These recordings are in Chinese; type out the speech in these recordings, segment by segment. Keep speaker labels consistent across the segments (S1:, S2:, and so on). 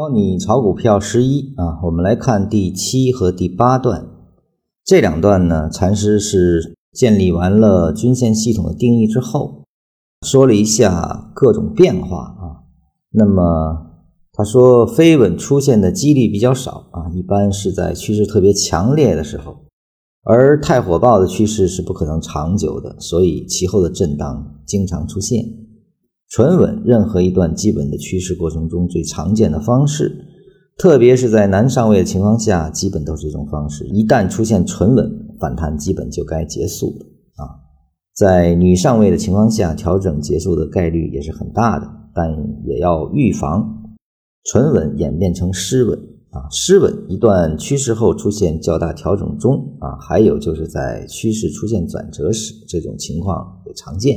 S1: 教你炒股票十一啊，我们来看第七和第八段。这两段呢，禅师是建立完了均线系统的定义之后，说了一下各种变化啊。那么他说，飞稳出现的几率比较少啊，一般是在趋势特别强烈的时候，而太火爆的趋势是不可能长久的，所以其后的震荡经常出现。纯稳，任何一段基本的趋势过程中最常见的方式，特别是在男上位的情况下，基本都是这种方式。一旦出现纯稳反弹，基本就该结束了啊。在女上位的情况下，调整结束的概率也是很大的，但也要预防纯稳演变成失稳啊。失稳一段趋势后出现较大调整中啊，还有就是在趋势出现转折时，这种情况也常见。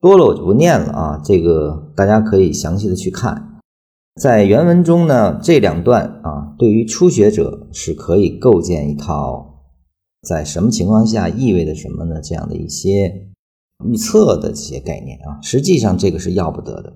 S1: 多了我就不念了啊，这个大家可以详细的去看，在原文中呢，这两段啊，对于初学者是可以构建一套在什么情况下意味着什么呢？这样的一些预测的这些概念啊，实际上这个是要不得的。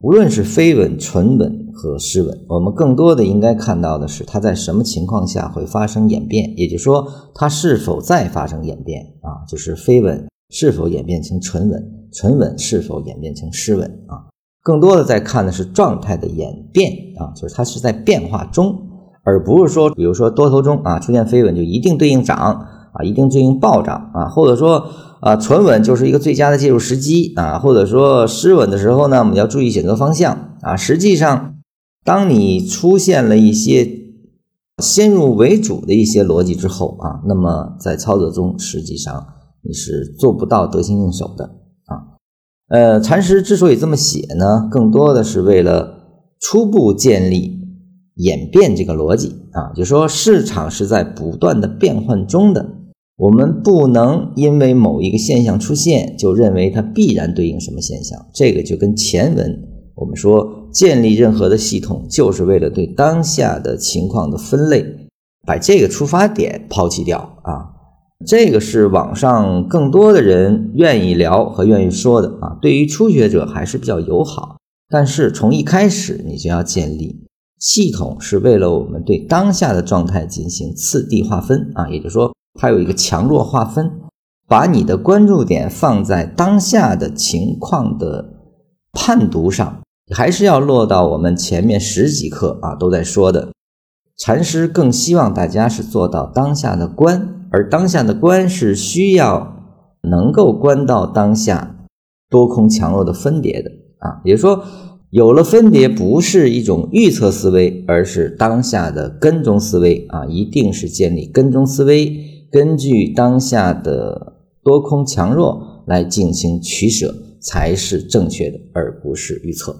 S1: 无论是飞稳、纯稳和失稳，我们更多的应该看到的是它在什么情况下会发生演变，也就是说它是否再发生演变啊，就是飞稳是否演变成纯稳。沉稳是否演变成失稳啊？更多的在看的是状态的演变啊，就是它是在变化中，而不是说，比如说多头中啊出现飞稳就一定对应涨啊，一定对应暴涨啊，或者说啊纯稳就是一个最佳的介入时机啊，或者说失稳的时候呢，我们要注意选择方向啊。实际上，当你出现了一些先入为主的一些逻辑之后啊，那么在操作中实际上你是做不到得心应手的。呃，禅师之所以这么写呢，更多的是为了初步建立演变这个逻辑啊，就说市场是在不断的变换中的，我们不能因为某一个现象出现就认为它必然对应什么现象。这个就跟前文我们说建立任何的系统，就是为了对当下的情况的分类，把这个出发点抛弃掉啊。这个是网上更多的人愿意聊和愿意说的啊，对于初学者还是比较友好。但是从一开始你就要建立系统，是为了我们对当下的状态进行次第划分啊，也就是说它有一个强弱划分，把你的关注点放在当下的情况的判读上，还是要落到我们前面十几课啊都在说的。禅师更希望大家是做到当下的观。而当下的观是需要能够观到当下多空强弱的分别的啊，也就是说，有了分别不是一种预测思维，而是当下的跟踪思维啊，一定是建立跟踪思维，根据当下的多空强弱来进行取舍才是正确的，而不是预测。